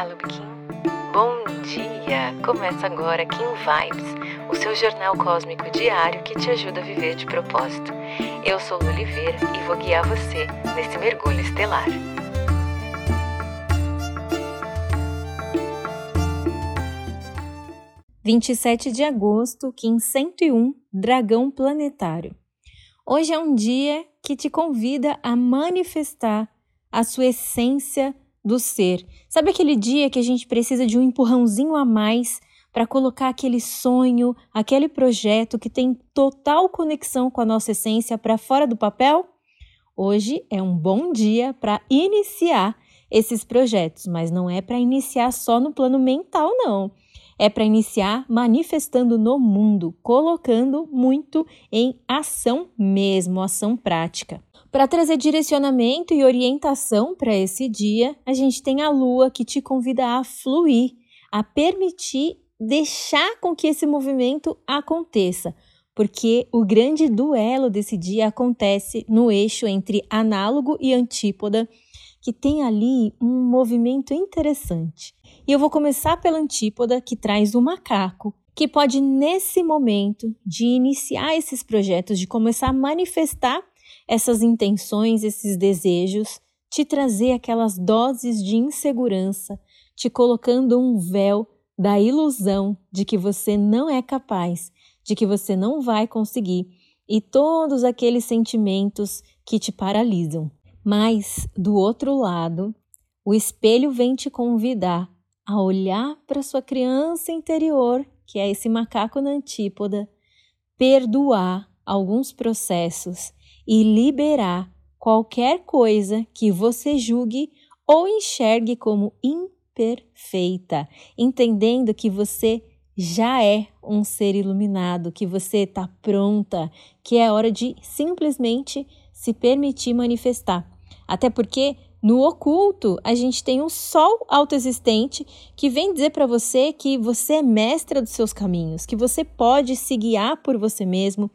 Olá, Lubkin. Bom dia! Começa agora Kim Vibes, o seu jornal cósmico diário que te ajuda a viver de propósito. Eu sou Lu Oliveira e vou guiar você nesse mergulho estelar. Vinte e sete de agosto, Kim 101, Dragão Planetário. Hoje é um dia que te convida a manifestar a sua essência do ser. Sabe aquele dia que a gente precisa de um empurrãozinho a mais para colocar aquele sonho, aquele projeto que tem total conexão com a nossa essência para fora do papel? Hoje é um bom dia para iniciar esses projetos, mas não é para iniciar só no plano mental, não. É para iniciar manifestando no mundo, colocando muito em ação mesmo, ação prática. Para trazer direcionamento e orientação para esse dia, a gente tem a lua que te convida a fluir, a permitir deixar com que esse movimento aconteça, porque o grande duelo desse dia acontece no eixo entre análogo e antípoda, que tem ali um movimento interessante. E eu vou começar pela antípoda, que traz o macaco, que pode, nesse momento de iniciar esses projetos, de começar a manifestar essas intenções, esses desejos, te trazer aquelas doses de insegurança, te colocando um véu da ilusão de que você não é capaz, de que você não vai conseguir e todos aqueles sentimentos que te paralisam. Mas, do outro lado, o espelho vem te convidar a olhar para sua criança interior, que é esse macaco na antípoda, perdoar alguns processos e liberar qualquer coisa que você julgue ou enxergue como imperfeita, entendendo que você já é um ser iluminado, que você está pronta, que é hora de simplesmente se permitir manifestar. Até porque no oculto, a gente tem um sol autoexistente que vem dizer para você que você é mestra dos seus caminhos, que você pode se guiar por você mesmo,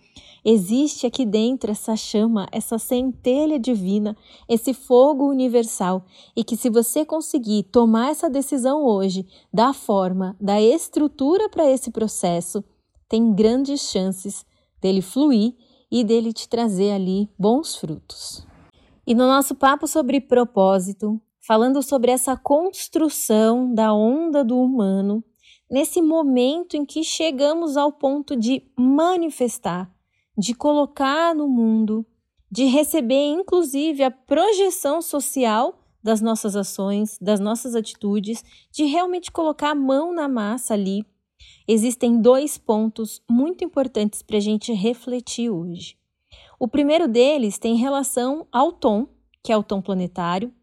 Existe aqui dentro essa chama, essa centelha divina, esse fogo universal, e que se você conseguir tomar essa decisão hoje, dar forma, dar estrutura para esse processo, tem grandes chances dele fluir e dele te trazer ali bons frutos. E no nosso papo sobre propósito, falando sobre essa construção da onda do humano, nesse momento em que chegamos ao ponto de manifestar, de colocar no mundo, de receber inclusive a projeção social das nossas ações, das nossas atitudes, de realmente colocar a mão na massa ali. Existem dois pontos muito importantes para a gente refletir hoje. O primeiro deles tem relação ao tom, que é o tom planetário,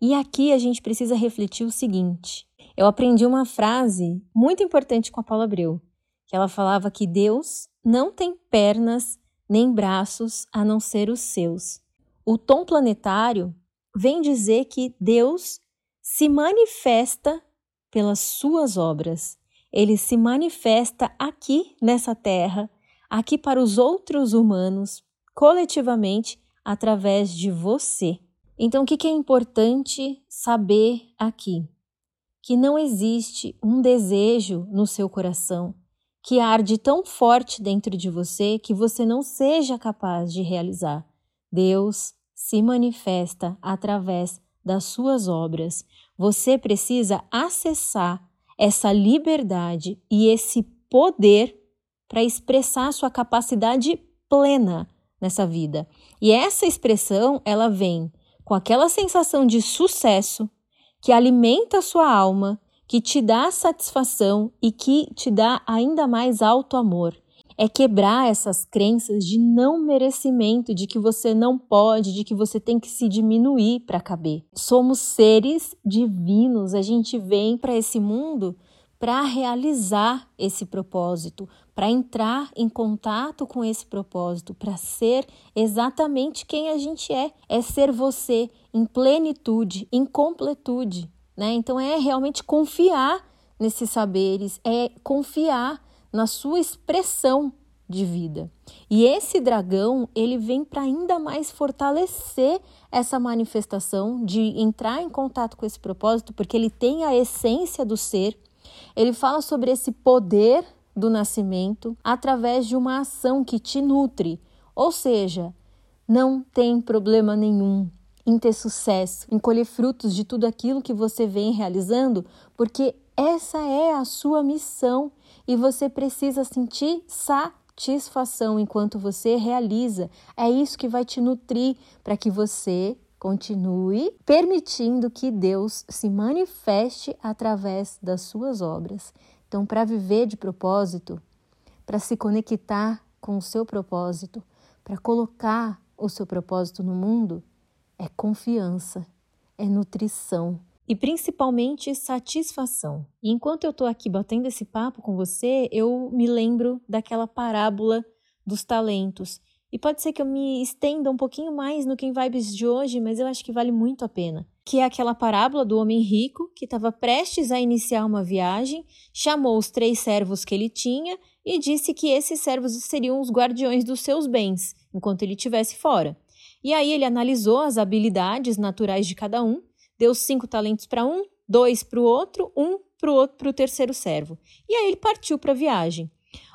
e aqui a gente precisa refletir o seguinte: eu aprendi uma frase muito importante com a Paula Abreu, que ela falava que Deus não tem pernas nem braços a não ser os seus. O tom planetário vem dizer que Deus se manifesta pelas suas obras. Ele se manifesta aqui nessa terra, aqui para os outros humanos, coletivamente, através de você. Então, o que é importante saber aqui? Que não existe um desejo no seu coração que arde tão forte dentro de você que você não seja capaz de realizar. Deus se manifesta através das suas obras. Você precisa acessar essa liberdade e esse poder para expressar sua capacidade plena nessa vida. E essa expressão, ela vem com aquela sensação de sucesso que alimenta a sua alma que te dá satisfação e que te dá ainda mais alto amor. É quebrar essas crenças de não merecimento, de que você não pode, de que você tem que se diminuir para caber. Somos seres divinos, a gente vem para esse mundo para realizar esse propósito, para entrar em contato com esse propósito, para ser exatamente quem a gente é. É ser você em plenitude, em completude. Né? Então é realmente confiar nesses saberes, é confiar na sua expressão de vida. E esse dragão, ele vem para ainda mais fortalecer essa manifestação de entrar em contato com esse propósito, porque ele tem a essência do ser. Ele fala sobre esse poder do nascimento através de uma ação que te nutre. Ou seja, não tem problema nenhum em ter sucesso, em colher frutos de tudo aquilo que você vem realizando, porque essa é a sua missão e você precisa sentir satisfação enquanto você realiza. É isso que vai te nutrir para que você continue permitindo que Deus se manifeste através das suas obras. Então, para viver de propósito, para se conectar com o seu propósito, para colocar o seu propósito no mundo, é confiança, é nutrição e principalmente satisfação. E enquanto eu estou aqui batendo esse papo com você, eu me lembro daquela parábola dos talentos. E pode ser que eu me estenda um pouquinho mais no Quem Vibes de hoje, mas eu acho que vale muito a pena. Que é aquela parábola do homem rico que estava prestes a iniciar uma viagem, chamou os três servos que ele tinha e disse que esses servos seriam os guardiões dos seus bens, enquanto ele estivesse fora. E aí ele analisou as habilidades naturais de cada um, deu cinco talentos para um, dois para o outro, um para o outro para o terceiro servo. E aí ele partiu para a viagem.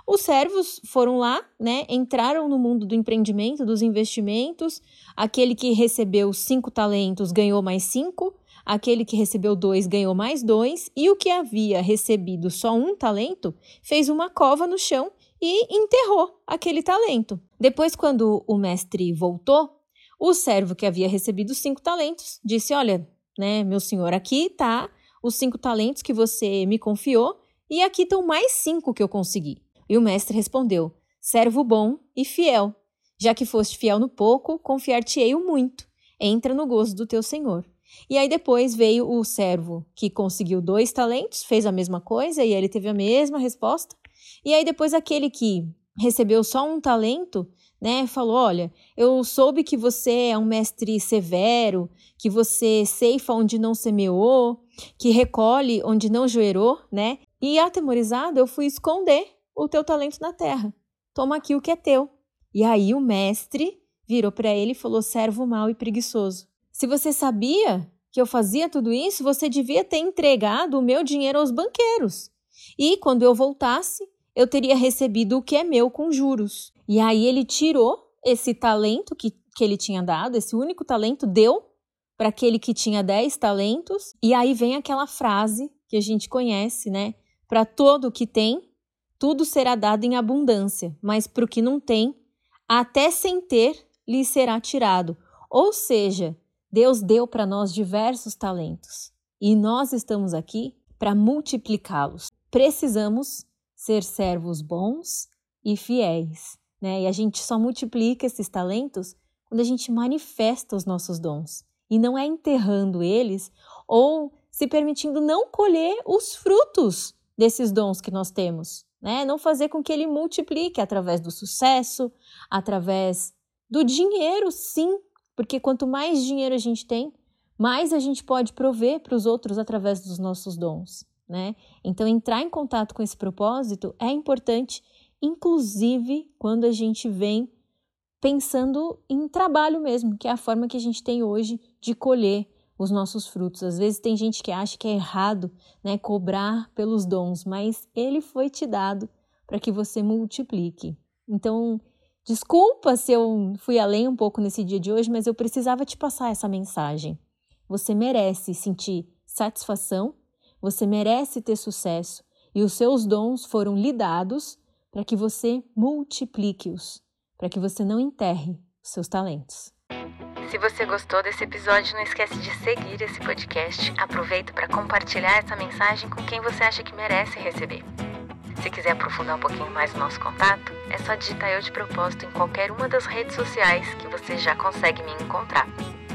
Os servos foram lá, né? Entraram no mundo do empreendimento, dos investimentos. Aquele que recebeu cinco talentos ganhou mais cinco. Aquele que recebeu dois ganhou mais dois. E o que havia recebido só um talento fez uma cova no chão e enterrou aquele talento. Depois, quando o mestre voltou, o servo que havia recebido cinco talentos disse: Olha, né, meu senhor, aqui tá os cinco talentos que você me confiou e aqui estão mais cinco que eu consegui. E o mestre respondeu: Servo bom e fiel. Já que foste fiel no pouco, confiar-te-ei o muito. Entra no gozo do teu senhor. E aí depois veio o servo que conseguiu dois talentos, fez a mesma coisa e ele teve a mesma resposta. E aí depois aquele que recebeu só um talento né? Falou: olha, eu soube que você é um mestre severo, que você ceifa onde não semeou, que recolhe onde não joerou, né? E atemorizado, eu fui esconder o teu talento na terra. Toma aqui o que é teu. E aí o mestre virou para ele e falou: servo mau e preguiçoso. Se você sabia que eu fazia tudo isso, você devia ter entregado o meu dinheiro aos banqueiros. E quando eu voltasse, eu teria recebido o que é meu com juros. E aí ele tirou esse talento que, que ele tinha dado, esse único talento, deu para aquele que tinha 10 talentos. E aí vem aquela frase que a gente conhece, né? Para todo o que tem, tudo será dado em abundância, mas para o que não tem, até sem ter, lhe será tirado. Ou seja, Deus deu para nós diversos talentos e nós estamos aqui para multiplicá-los. Precisamos ser servos bons e fiéis, né? E a gente só multiplica esses talentos quando a gente manifesta os nossos dons e não é enterrando eles ou se permitindo não colher os frutos desses dons que nós temos, né? Não fazer com que ele multiplique através do sucesso, através do dinheiro, sim, porque quanto mais dinheiro a gente tem, mais a gente pode prover para os outros através dos nossos dons né? Então, entrar em contato com esse propósito é importante, inclusive quando a gente vem pensando em trabalho mesmo, que é a forma que a gente tem hoje de colher os nossos frutos. Às vezes tem gente que acha que é errado, né, cobrar pelos dons, mas ele foi te dado para que você multiplique. Então, desculpa se eu fui além um pouco nesse dia de hoje, mas eu precisava te passar essa mensagem. Você merece sentir satisfação você merece ter sucesso e os seus dons foram lhe dados para que você multiplique-os, para que você não enterre os seus talentos. Se você gostou desse episódio, não esquece de seguir esse podcast. Aproveita para compartilhar essa mensagem com quem você acha que merece receber. Se quiser aprofundar um pouquinho mais o nosso contato, é só digitar eu de propósito em qualquer uma das redes sociais que você já consegue me encontrar.